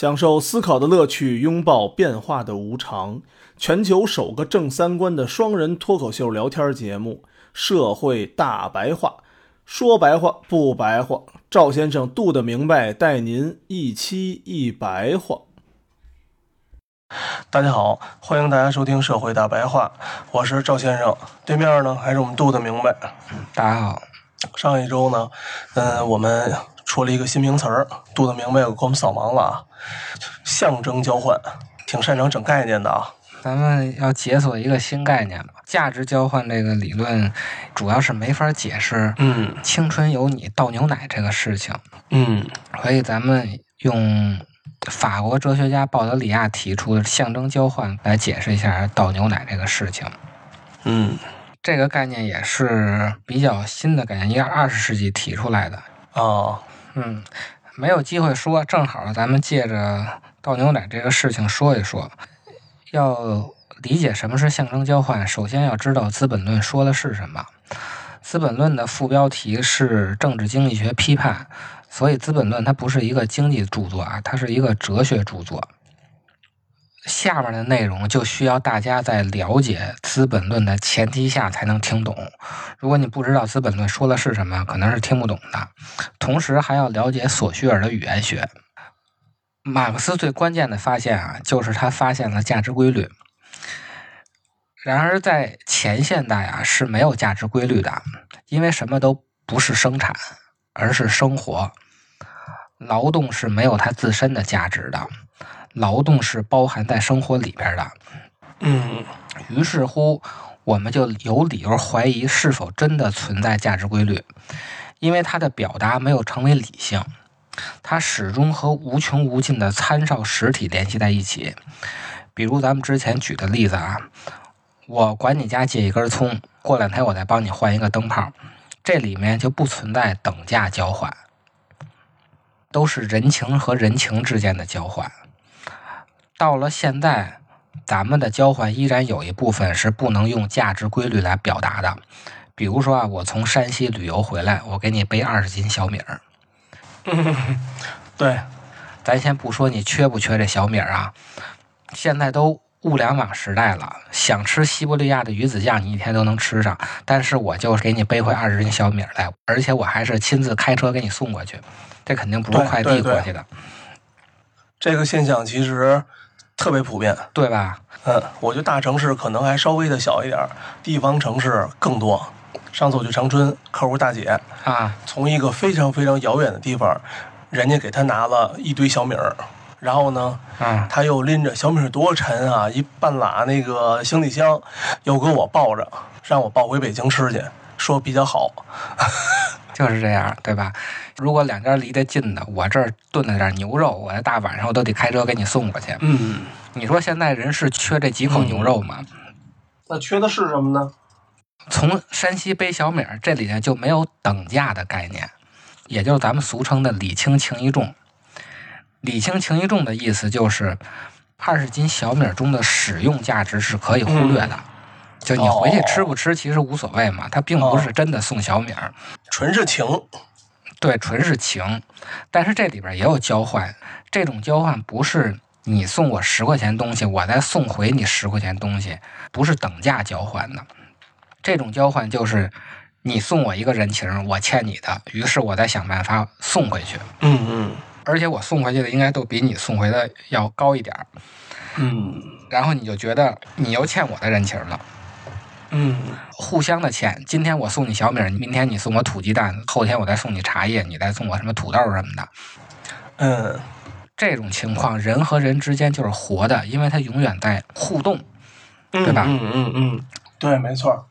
享受思考的乐趣，拥抱变化的无常。全球首个正三观的双人脱口秀聊天节目《社会大白话》，说白话不白话，赵先生度的明白，带您一期一白话。大家好，欢迎大家收听《社会大白话》，我是赵先生，对面呢还是我们度的明白。大家好，上一周呢，嗯，我们出了一个新名词儿，度的明白给我们扫盲了啊，象征交换，挺擅长整概念的啊。咱们要解锁一个新概念吧？价值交换这个理论，主要是没法解释嗯“青春有你倒牛奶”这个事情，嗯所以咱们用法国哲学家鲍德里亚提出的象征交换来解释一下倒牛奶这个事情。嗯这个概念也是比较新的概念，应该二十世纪提出来的。啊嗯，没有机会说，正好咱们借着倒牛奶这个事情说一说。要理解什么是象征交换，首先要知道《资本论》说的是什么。《资本论》的副标题是政治经济学批判，所以《资本论》它不是一个经济著作啊，它是一个哲学著作。下面的内容就需要大家在了解《资本论》的前提下才能听懂。如果你不知道《资本论》说的是什么，可能是听不懂的。同时还要了解索绪尔的语言学。马克思最关键的发现啊，就是他发现了价值规律。然而，在前现代啊是没有价值规律的，因为什么都不是生产，而是生活。劳动是没有它自身的价值的，劳动是包含在生活里边的。嗯于是乎，我们就有理由怀疑是否真的存在价值规律，因为它的表达没有成为理性，它始终和无穷无尽的参照实体联系在一起。比如咱们之前举的例子啊，我管你家借一根葱，过两天我再帮你换一个灯泡，这里面就不存在等价交换，都是人情和人情之间的交换。到了现在，咱们的交换依然有一部分是不能用价值规律来表达的。比如说啊，我从山西旅游回来，我给你背二十斤小米儿。嗯对，咱先不说你缺不缺这小米儿啊，现在都物联网时代了，想吃西伯利亚的鱼子酱，你一天都能吃上。但是我就是给你背回二十斤小米儿来，而且我还是亲自开车给你送过去，这肯定不是快递过去的，这个现象其实特别普遍。对吧？嗯，我觉得大城市可能还稍微的小一点儿，地方城市更多。上次我去长春，客户大姐啊，从一个非常非常遥远的地方，人家给她拿了一堆小米儿，然后呢，啊，她又拎着小米儿多沉啊，一半拉那个行李箱，又给我抱着，让我抱回北京吃去，说比较好。就是这样，对吧？如果两家离得近的，我这儿炖了点牛肉，我大晚上我都得开车给你送过去。嗯，你说现在人是缺这几口牛肉吗？那缺的是什么呢？从山西背小米儿，这里呢就没有等价的概念，也就是咱们俗称的礼轻情意重。礼轻情意重的意思就是，二十斤小米儿中的使用价值是可以忽略的。就你回去吃不吃，其实无所谓嘛，他并不是真的送小米儿。纯是情。对，纯是情，但是这里边也有交换。这种交换不是你送我十块钱东西，我再送回你十块钱东西，不是等价交换的。这种交换就是你送我一个人情，我欠你的，于是我再想办法送回去，嗯嗯而且我送回去的应该都比你送回的要高一点儿。嗯然后你就觉得你又欠我的人情了。嗯互相的欠，今天我送你小米儿，明天你送我土鸡蛋，后天我再送你茶叶，你再送我什么土豆什么的。嗯这种情况，人和人之间就是活的，因为它永远在互动。对吧嗯嗯嗯，对，没错。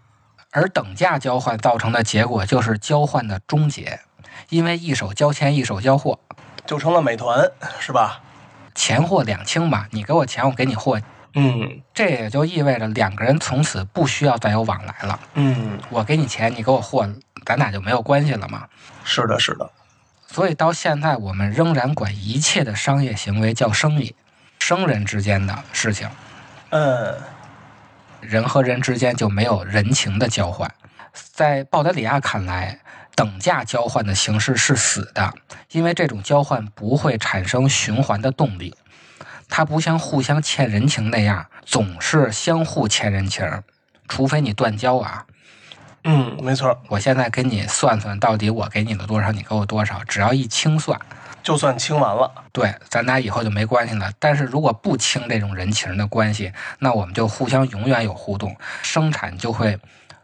而等价交换造成的结果就是交换的终结，因为一手交钱一手交货，就成了美团，是吧？钱货两清吧，你给我钱，我给你货，嗯这也就意味着两个人从此不需要再有往来了。嗯，我给你钱，你给我货，咱俩就没有关系了嘛。是的，是的。所以到现在，我们仍然管一切的商业行为叫生意，生人之间的事情，嗯人和人之间就没有人情的交换。在鲍德里亚看来，等价交换的形式是死的，因为这种交换不会产生循环的动力，它不像互相欠人情那样总是相互欠人情，除非你断交啊。嗯，没错，我现在跟你算算，到底我给你了多少，你给我多少，只要一清算，就算清完了。对，咱俩以后就没关系了。但是如果不清这种人情的关系，那我们就互相永远有互动，生产就会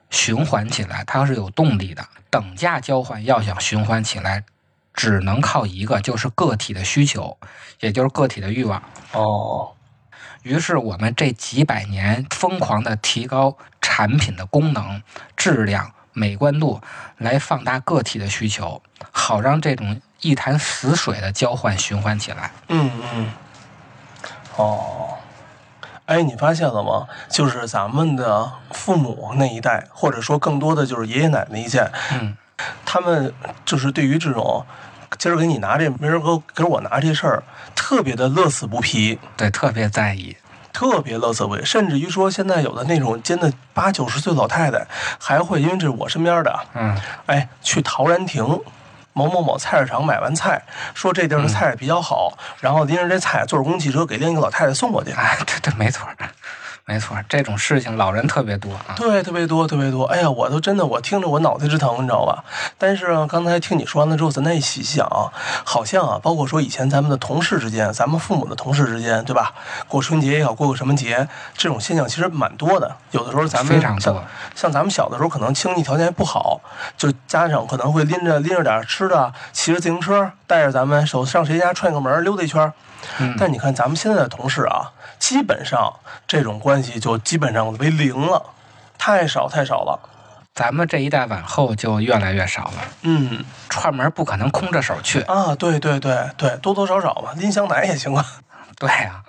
循环起来，它是有动力的。等价交换要想循环起来，只能靠一个，就是个体的需求，也就是个体的欲望。哦，于是我们这几百年疯狂的提高产品的功能、质量、美观度，来放大个体的需求，好让这种一潭死水的交换循环起来。嗯嗯，哦，哎，你发现了吗？就是咱们的父母那一代，或者说更多的就是爷爷奶奶一代，嗯，他们就是对于这种今儿给你拿这，明儿给给我拿这事儿，特别的乐此不疲。对，特别在意。特别乐此不疲，甚至于说，现在有的那种真的八九十岁老太太，还会因为这是我身边的，嗯，哎，去陶然亭某某某菜市场买完菜，说这地儿的菜比较好，然后拎着这菜坐着公共汽车给另一个老太太送过去。哎，对对，没错，没错，这种事情老人特别多啊。对，特别多，特别多。哎呀，我都真的，我听着我脑袋直疼，你知道吧？但是啊刚才听你说完了之后，咱再一细想，好像啊，包括说以前咱们的同事之间，咱们父母的同事之间，对吧？过春节也好，过个什么节，这种现象其实蛮多的。有的时候咱们非常多像像咱们小的时候，可能经济条件不好，就家长可能会拎着拎着点吃的，骑着自行车带着咱们手上谁家串个门溜达一圈。嗯但你看咱们现在的同事啊，基本上这种关系就基本上为零了，太少太少了。咱们这一代往后就越来越少了，嗯串门不可能空着手去。啊，对对对对，多多少少吧，拎箱奶也行啊。对呀、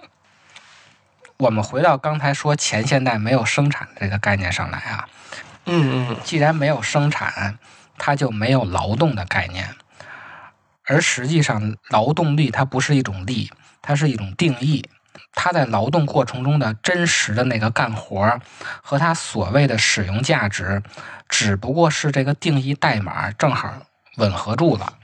我们回到刚才说前现代没有生产这个概念上来啊，嗯嗯既然没有生产，它就没有劳动的概念。而实际上，劳动力它不是一种力，它是一种定义。它在劳动过程中的真实的那个干活儿和它所谓的使用价值，只不过是这个定义代码正好吻合住了。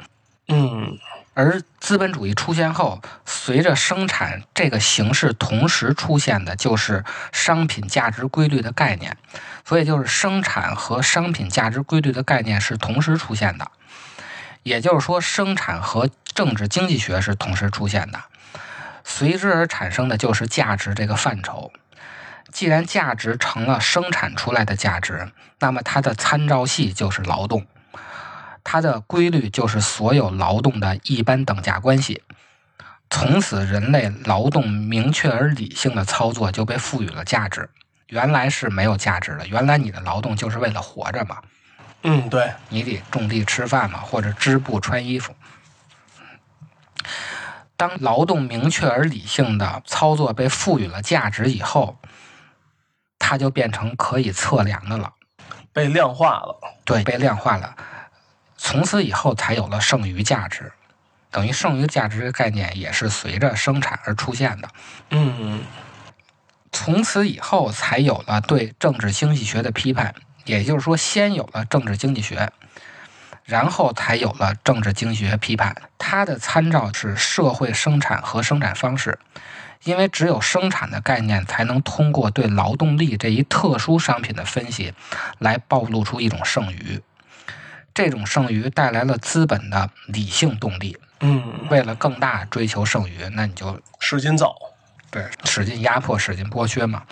嗯而资本主义出现后，随着生产这个形式同时出现的，就是商品价值规律的概念。所以，就是生产和商品价值规律的概念是同时出现的。也就是说，生产和政治经济学是同时出现的，随之而产生的就是价值这个范畴。既然价值成了生产出来的价值，那么它的参照系就是劳动。它的规律就是所有劳动的一般等价关系。从此，人类劳动明确而理性的操作就被赋予了价值。原来是没有价值的，原来你的劳动就是为了活着嘛，嗯，对，你得种地吃饭嘛，或者织布穿衣服。当劳动明确而理性的操作被赋予了价值以后，它就变成可以测量的了。被量化了。对，被量化了。从此以后才有了剩余价值，等于剩余价值这个概念也是随着生产而出现的。嗯从此以后才有了对政治经济学的批判，也就是说，先有了政治经济学，然后才有了政治经济学批判。它的参照是社会生产和生产方式，因为只有生产的概念才能通过对劳动力这一特殊商品的分析，来暴露出一种剩余。这种剩余带来了资本的理性动力，嗯，为了更大追求剩余，那你就使劲造。对，使劲压迫，使劲剥削嘛，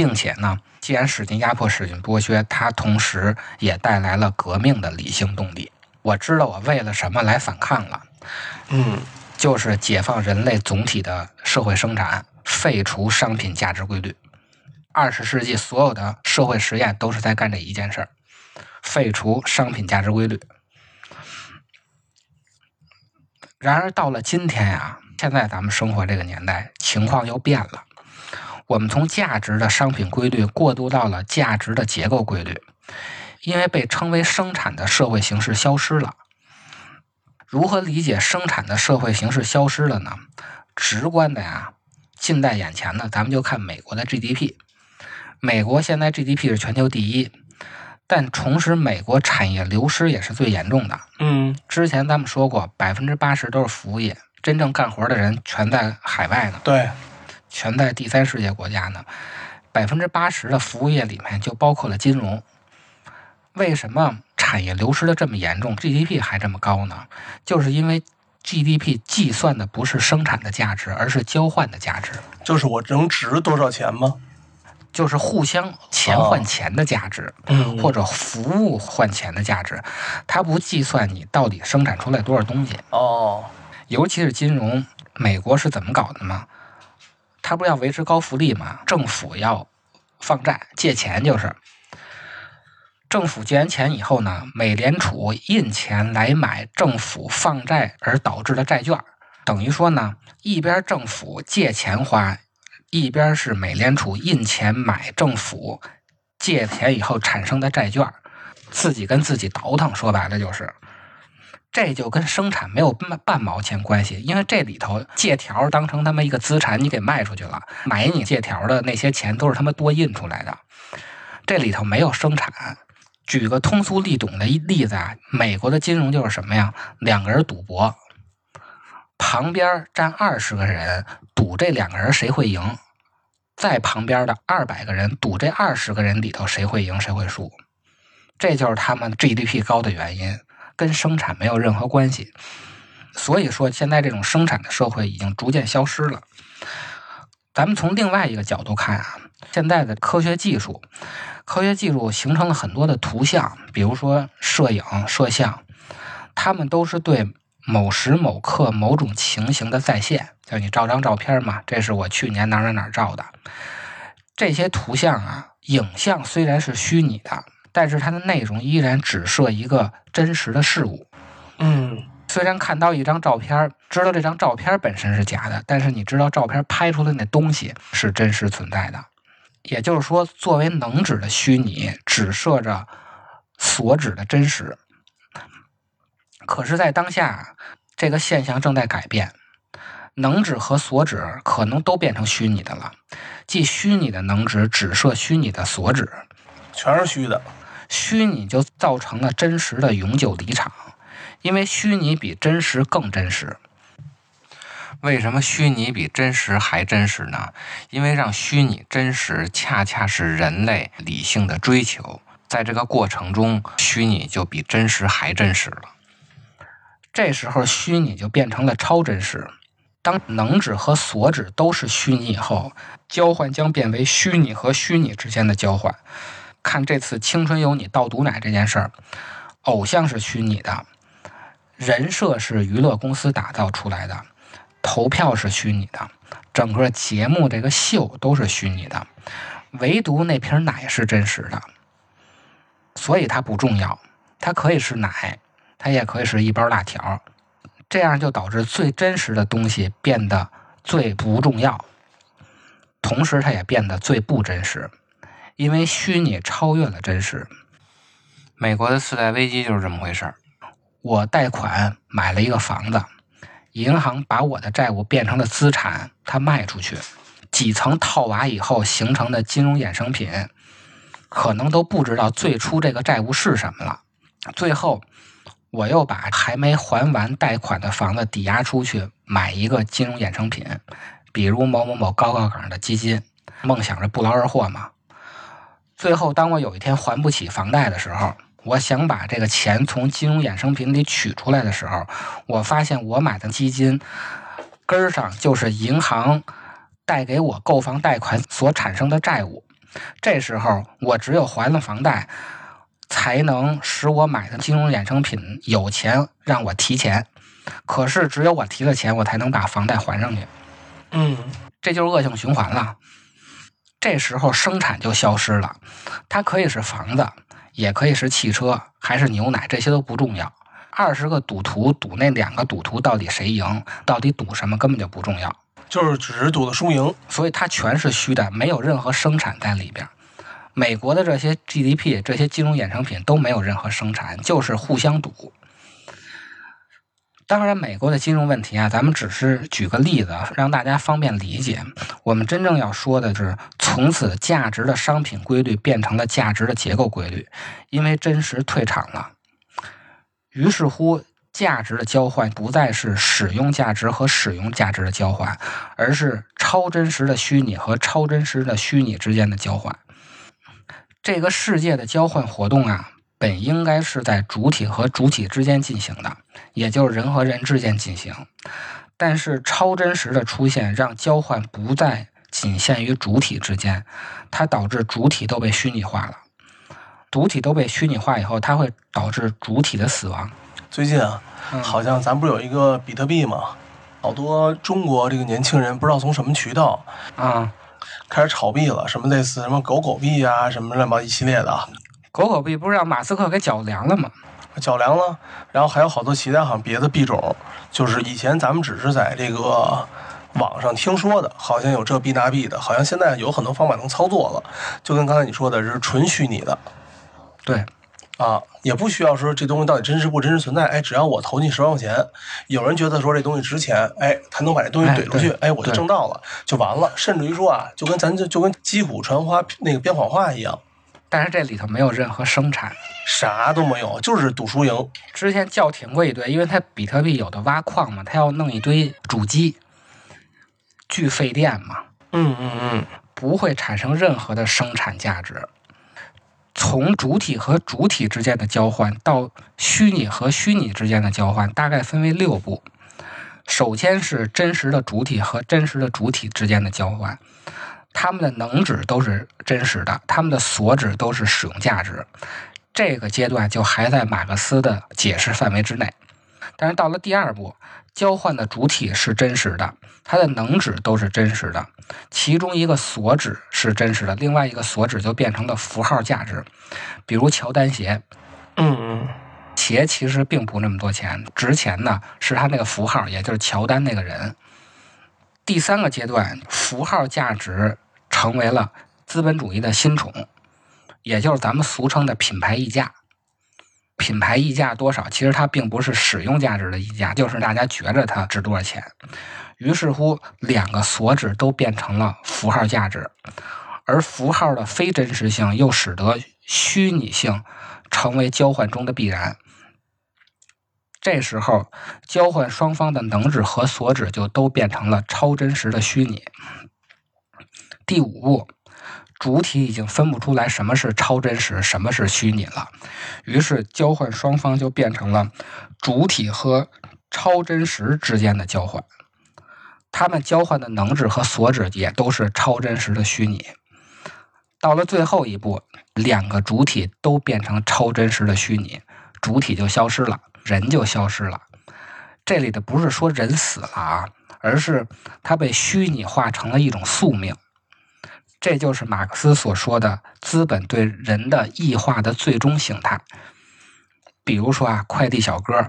并且呢，既然使劲压迫、使劲剥削，它同时也带来了革命的理性动力。我知道我为了什么来反抗了，嗯就是解放人类总体的社会生产，废除商品价值规律。二十世纪所有的社会实验都是在干这一件事儿，废除商品价值规律。然而到了今天呀、现在咱们生活这个年代，情况又变了。我们从价值的商品规律过渡到了价值的结构规律，因为被称为生产的社会形式消失了。如何理解生产的社会形式消失了呢？直观的呀，近在眼前呢，咱们就看美国的 GDP。美国现在 GDP 是全球第一，但同时美国产业流失也是最严重的。嗯之前咱们说过，百分之八十都是服务业，真正干活的人全在海外呢，对，全在第三世界国家呢。百分之八十的服务业里面就包括了金融。为什么产业流失的这么严重，GDP 还这么高呢？就是因为 GDP 计算的不是生产的价值，而是交换的价值，就是我能值多少钱吗？就是互相钱换钱的价值。嗯或者服务换钱的价值，它不计算你到底生产出来多少东西。哦，尤其是金融，美国是怎么搞的吗？它不是要维持高福利吗？政府要放债借钱，就是政府借完钱以后呢，美联储印钱来买政府放债而导致的债券，等于说呢，一边政府借钱花，一边是美联储印钱买政府借钱以后产生的债券，自己跟自己倒腾，说白了就是。这就跟生产没有半半毛钱关系，因为这里头借条当成他妈一个资产，你给卖出去了，买你借条的那些钱都是他妈多印出来的，这里头没有生产。举个通俗易懂的例子啊，美国的金融就是什么呀？两个人赌博，旁边站二十个人赌这两个人谁会赢，在旁边的二百个人赌这二十个人里头谁会赢谁会输，这就是他们 GDP 高的原因。跟生产没有任何关系，所以说现在这种生产的社会已经逐渐消失了。咱们从另外一个角度看啊，现在的科学技术，科学技术形成了很多的图像，比如说摄影、摄像，它们都是对某时某刻某种情形的再现。就你照张照片嘛，这是我去年哪儿哪儿哪儿照的。这些图像啊，影像虽然是虚拟的。但是它的内容依然只涉一个真实的事物。嗯，虽然看到一张照片，知道这张照片本身是假的，但是你知道照片拍出来那东西是真实存在的。也就是说，作为能指的虚拟，只涉着所指的真实。可是，在当下，这个现象正在改变，能指和所指可能都变成虚拟的了，即虚拟的能指只涉虚拟的所指，全是虚的。虚拟就造成了真实的永久离场，因为虚拟比真实更真实。为什么虚拟比真实还真实呢？因为让虚拟真实，恰恰是人类理性的追求。在这个过程中，虚拟就比真实还真实了。这时候，虚拟就变成了超真实。当能指和所指都是虚拟以后，交换将变为虚拟和虚拟之间的交换。看这次《青春有你》倒毒奶这件事儿，偶像是虚拟的，人设是娱乐公司打造出来的，投票是虚拟的，整个节目这个秀都是虚拟的，唯独那瓶奶是真实的，所以它不重要，它可以是奶，它也可以是一包辣条，这样就导致最真实的东西变得最不重要，同时它也变得最不真实。因为虚拟超越了真实。美国的次贷危机就是这么回事儿。我贷款买了一个房子，银行把我的债务变成了资产，它卖出去，几层套娃以后形成的金融衍生品，可能都不知道最初这个债务是什么了。最后，我又把还没还完贷款的房子抵押出去，买一个金融衍生品，比如某某某高杠杆的基金，梦想着不劳而获嘛。最后，当我有一天还不起房贷的时候，我想把这个钱从金融衍生品里取出来的时候，我发现我买的基金根儿上就是银行贷给我购房贷款所产生的债务。这时候，我只有还了房贷，才能使我买的金融衍生品有钱让我提钱。可是，只有我提了钱，我才能把房贷还上去。嗯，这就是恶性循环了。这时候生产就消失了，它可以是房子，也可以是汽车，还是牛奶，这些都不重要。二十个赌徒赌那两个赌徒到底谁赢，到底赌什么根本就不重要，就是只是赌的输赢。所以它全是虚的，没有任何生产在里边。美国的这些 GDP、这些金融衍生品都没有任何生产，就是互相赌。当然，美国的金融问题啊，咱们只是举个例子，让大家方便理解。我们真正要说的是，从此价值的商品规律变成了价值的结构规律，因为真实退场了。于是乎，价值的交换不再是使用价值和使用价值的交换，而是超真实的虚拟和超真实的虚拟之间的交换。这个世界的交换活动啊，本应该是在主体和主体之间进行的，也就是人和人之间进行。但是超真实的出现，让交换不再仅限于主体之间，它导致主体都被虚拟化了。主体都被虚拟化以后，它会导致主体的死亡。最近啊，嗯好像咱不是有一个比特币吗？好多中国这个年轻人不知道从什么渠道啊，开始炒币了，什么类似什么狗狗币啊，什么乱七八一系列的，狗狗币不是让马斯克给脚凉了吗？脚凉了。然后还有好多其他好像别的币种，就是以前咱们只是在这个网上听说的，好像有这币那币的，好像现在有很多方法能操作了，就跟刚才你说的是纯虚拟的。对，啊，也不需要说这东西到底真实不真实存在。哎，只要我投进十万块钱，有人觉得说这东西值钱，哎，他能把这东西哎怼出去，对哎，我就挣到了，就完了。甚至于说啊，就跟咱就就跟击鼓传花那个编谎话一样，但是这里头没有任何生产。啥都没有，就是赌输赢。之前叫停过一堆，因为它比特币有的挖矿嘛，它要弄一堆主机，巨费电嘛，嗯嗯嗯，不会产生任何的生产价值。从主体和主体之间的交换到虚拟和虚拟之间的交换，大概分为六步。首先是真实的主体和真实的主体之间的交换，它们的能指都是真实的，他们的所指都是使用价值。这个阶段就还在马克思的解释范围之内。但是到了第二步，交换的主体是真实的，它的能指都是真实的，其中一个所指是真实的，另外一个所指就变成了符号价值。比如乔丹鞋，嗯嗯，鞋其实并不那么多钱，值钱呢是它那个符号，也就是乔丹那个人。第三个阶段，符号价值成为了资本主义的新宠，也就是咱们俗称的品牌溢价。品牌溢价多少？其实它并不是使用价值的溢价，就是大家觉着它值多少钱。于是乎，两个所指都变成了符号价值，而符号的非真实性又使得虚拟性成为交换中的必然。这时候，交换双方的能指和所指就都变成了超真实的虚拟。第五步，主体已经分不出来什么是超真实，什么是虚拟了，于是交换双方就变成了主体和超真实之间的交换。他们交换的能指和所指也都是超真实的虚拟。到了最后一步，两个主体都变成超真实的虚拟，主体就消失了，人就消失了。这里的不是说人死了啊，而是它被虚拟化成了一种宿命。这就是马克思所说的资本对人的异化的最终形态。比如说啊，快递小哥，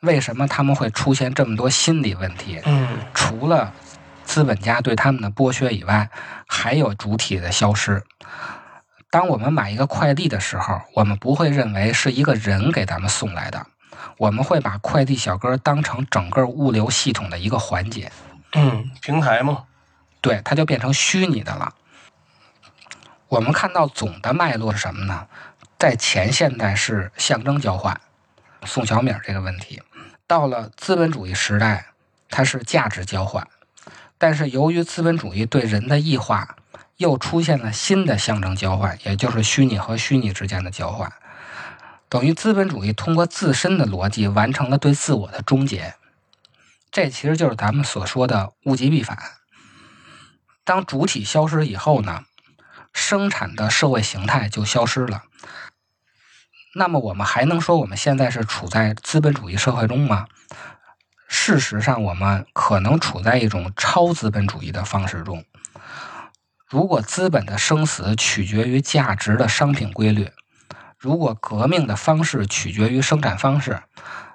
为什么他们会出现这么多心理问题？嗯，除了资本家对他们的剥削以外，还有主体的消失。当我们买一个快递的时候，我们不会认为是一个人给咱们送来的，我们会把快递小哥当成整个物流系统的一个环节，嗯，平台嘛，对，它就变成虚拟的了。我们看到总的脉络是什么呢？在前现代是象征交换，送小米这个问题；到了资本主义时代，它是价值交换。但是由于资本主义对人的异化，又出现了新的象征交换，也就是虚拟和虚拟之间的交换。等于资本主义通过自身的逻辑完成了对自我的终结。这其实就是咱们所说的物极必反。当主体消失以后呢，生产的社会形态就消失了。那么我们还能说我们现在是处在资本主义社会中吗？事实上，我们可能处在一种超资本主义的方式中。如果资本的生死取决于价值的商品规律，如果革命的方式取决于生产方式，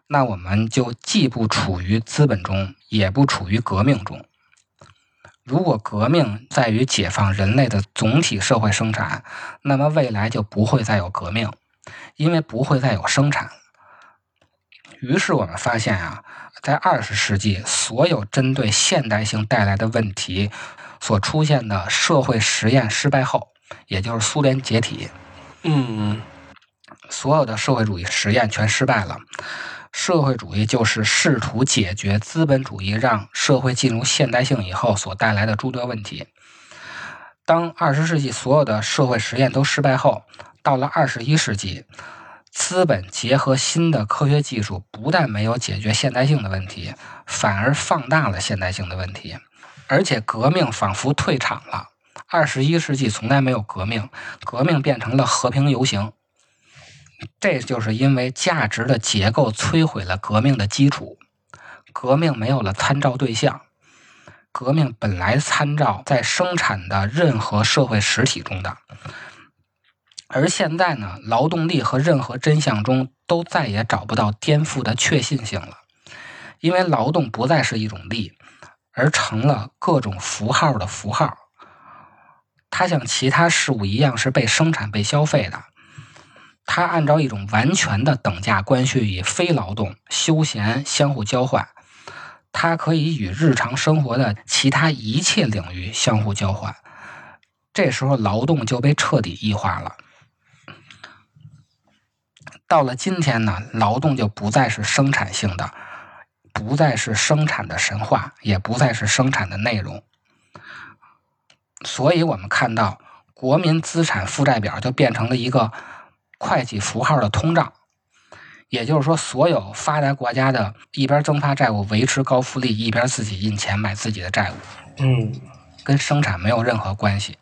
那我们就既不处于资本中，也不处于革命中。如果革命在于解放人类的总体社会生产，那么未来就不会再有革命，因为不会再有生产。于是我们发现啊，在二十世纪，所有针对现代性带来的问题所出现的社会实验失败后，也就是苏联解体，嗯所有的社会主义实验全失败了。社会主义就是试图解决资本主义让社会进入现代性以后所带来的诸多问题。当二十世纪所有的社会实验都失败后，到了二十一世纪，资本结合新的科学技术，不但没有解决现代性的问题，反而放大了现代性的问题，而且革命仿佛退场了。二十一世纪从来没有革命，革命变成了和平游行。这就是因为价值的结构摧毁了革命的基础，革命没有了参照对象。革命本来参照在生产的任何社会实体中的，而现在呢，劳动力和任何真相中都再也找不到颠覆的确信性了，因为劳动不再是一种力，而成了各种符号的符号。它像其他事物一样是被生产、被消费的。它按照一种完全的等价关系与非劳动、休闲相互交换，它可以与日常生活的其他一切领域相互交换。这时候，劳动就被彻底异化了。到了今天呢，劳动就不再是生产性的，不再是生产的神话，也不再是生产的内容。所以，我们看到国民资产负债表就变成了一个。会计符号的通胀，也就是说，所有发达国家的一边增发债务维持高福利，一边自己印钱买自己的债务，嗯跟生产没有任何关系。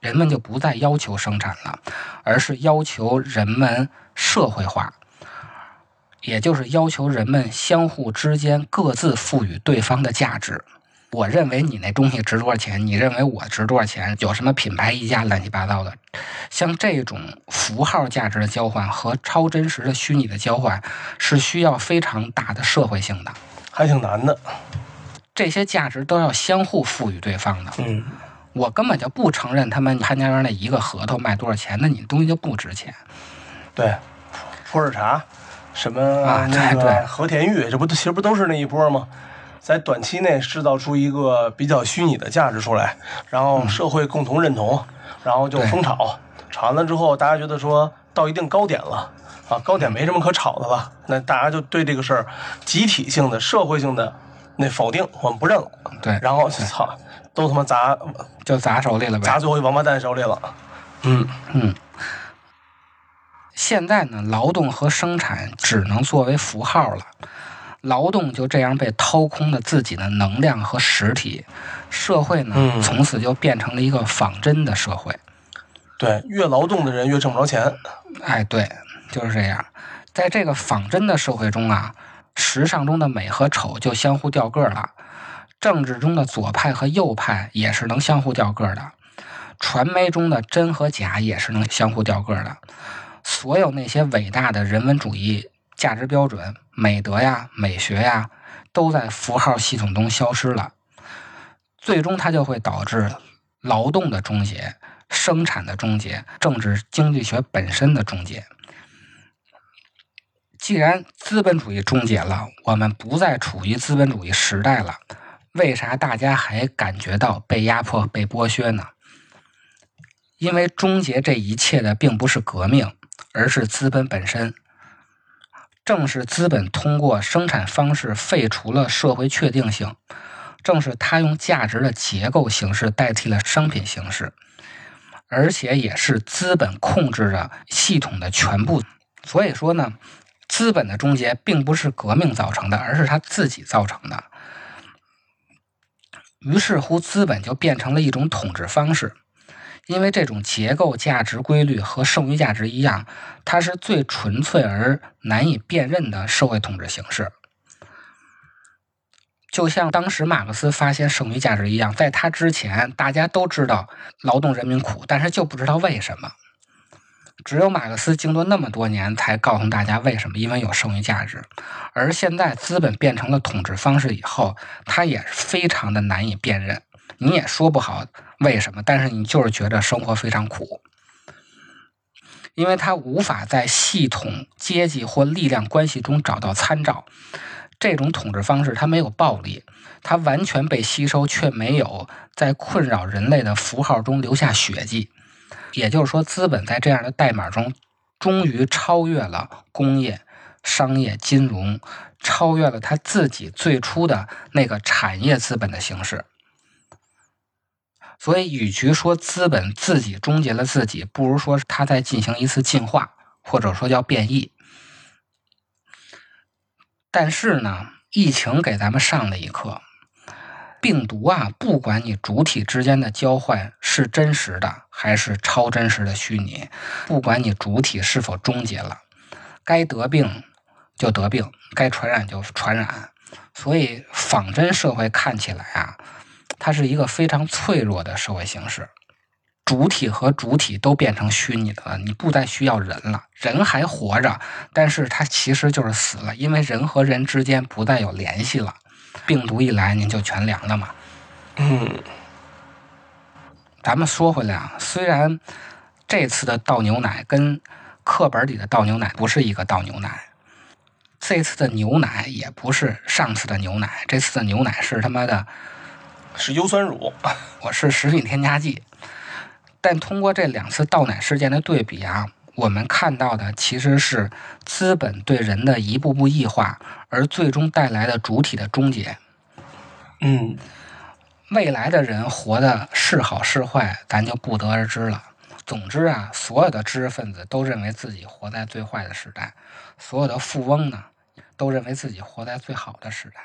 人们就不再要求生产了，而是要求人们社会化，也就是要求人们相互之间各自赋予对方的价值。我认为你那东西值多少钱？你认为我值多少钱？有什么品牌溢价，乱七八糟的。像这种符号价值的交换和超真实的虚拟的交换，是需要非常大的社会性的。还挺难的。这些价值都要相互赋予对方的。嗯，我根本就不承认他们潘家园那一个核桃卖多少钱，那你东西就不值钱。对，普洱茶，什么啊对对和田玉，这不都其实不都是那一波吗？在短期内制造出一个比较虚拟的价值出来，然后社会共同认同，然后就疯炒，炒完了之后，大家觉得说到一定高点了。啊，高点没什么可炒的了，那大家就对这个事儿集体性的、社会性的那否定，我们不认了。对，然后操，都他妈砸就砸手里了呗。砸最后一王八蛋手里了。嗯嗯，现在呢，劳动和生产只能作为符号了，劳动就这样被掏空了自己的能量和实体，社会呢，嗯从此就变成了一个仿真的社会。对，越劳动的人越挣不着钱。哎，对，就是这样。在这个仿真的社会中啊，时尚中的美和丑就相互掉个儿了，政治中的左派和右派也是能相互掉个儿的，传媒中的真和假也是能相互掉个儿的。所有那些伟大的人文主义价值标准、美德呀、美学呀，都在符号系统中消失了。最终，它就会导致劳动的终结、生产的终结、政治经济学本身的终结。既然资本主义终结了，我们不再处于资本主义时代了，为啥大家还感觉到被压迫、被剥削呢？因为终结这一切的并不是革命，而是资本本身。正是资本通过生产方式废除了社会确定性，正是它用价值的结构形式代替了商品形式，而且也是资本控制着系统的全部。所以说呢，资本的终结并不是革命造成的，而是它自己造成的。于是乎，资本就变成了一种统治方式。因为这种结构价值规律和剩余价值一样，它是最纯粹而难以辨认的社会统治形式。就像当时马克思发现剩余价值一样，在他之前，大家都知道劳动人民苦，但是就不知道为什么。只有马克思经过那么多年，才告诉大家为什么，因为有剩余价值。而现在资本变成了统治方式以后，它也是非常的难以辨认。你也说不好为什么，但是你就是觉得生活非常苦。因为他无法在系统、阶级或力量关系中找到参照。这种统治方式它没有暴力，它完全被吸收，却没有在困扰人类的符号中留下血迹。也就是说，资本在这样的代码中，终于超越了工业、商业、金融，超越了他自己最初的那个产业资本的形式。所以，与其说资本自己终结了自己，不如说它在进行一次进化，或者说叫变异。但是呢，疫情给咱们上了一课：病毒啊，不管你主体之间的交换是真实的还是超真实的虚拟，不管你主体是否终结了，该得病就得病，该传染就传染。所以，仿真社会看起来啊。它是一个非常脆弱的社会形式，主体和主体都变成虚拟的了，你不再需要人了，人还活着，但是它其实就是死了，因为人和人之间不再有联系了。病毒一来，您就全凉了嘛。嗯，咱们说回来啊，虽然这次的倒牛奶跟课本里的倒牛奶不是一个倒牛奶，这次的牛奶也不是上次的牛奶，这次的牛奶是他妈的。是优酸乳，我是食品添加剂。但通过这两次倒奶事件的对比啊，我们看到的其实是资本对人的一步步异化，而最终带来的主体的终结。嗯，未来的人活的是好是坏，咱就不得而知了。总之啊，所有的知识分子都认为自己活在最坏的时代，所有的富翁呢，都认为自己活在最好的时代。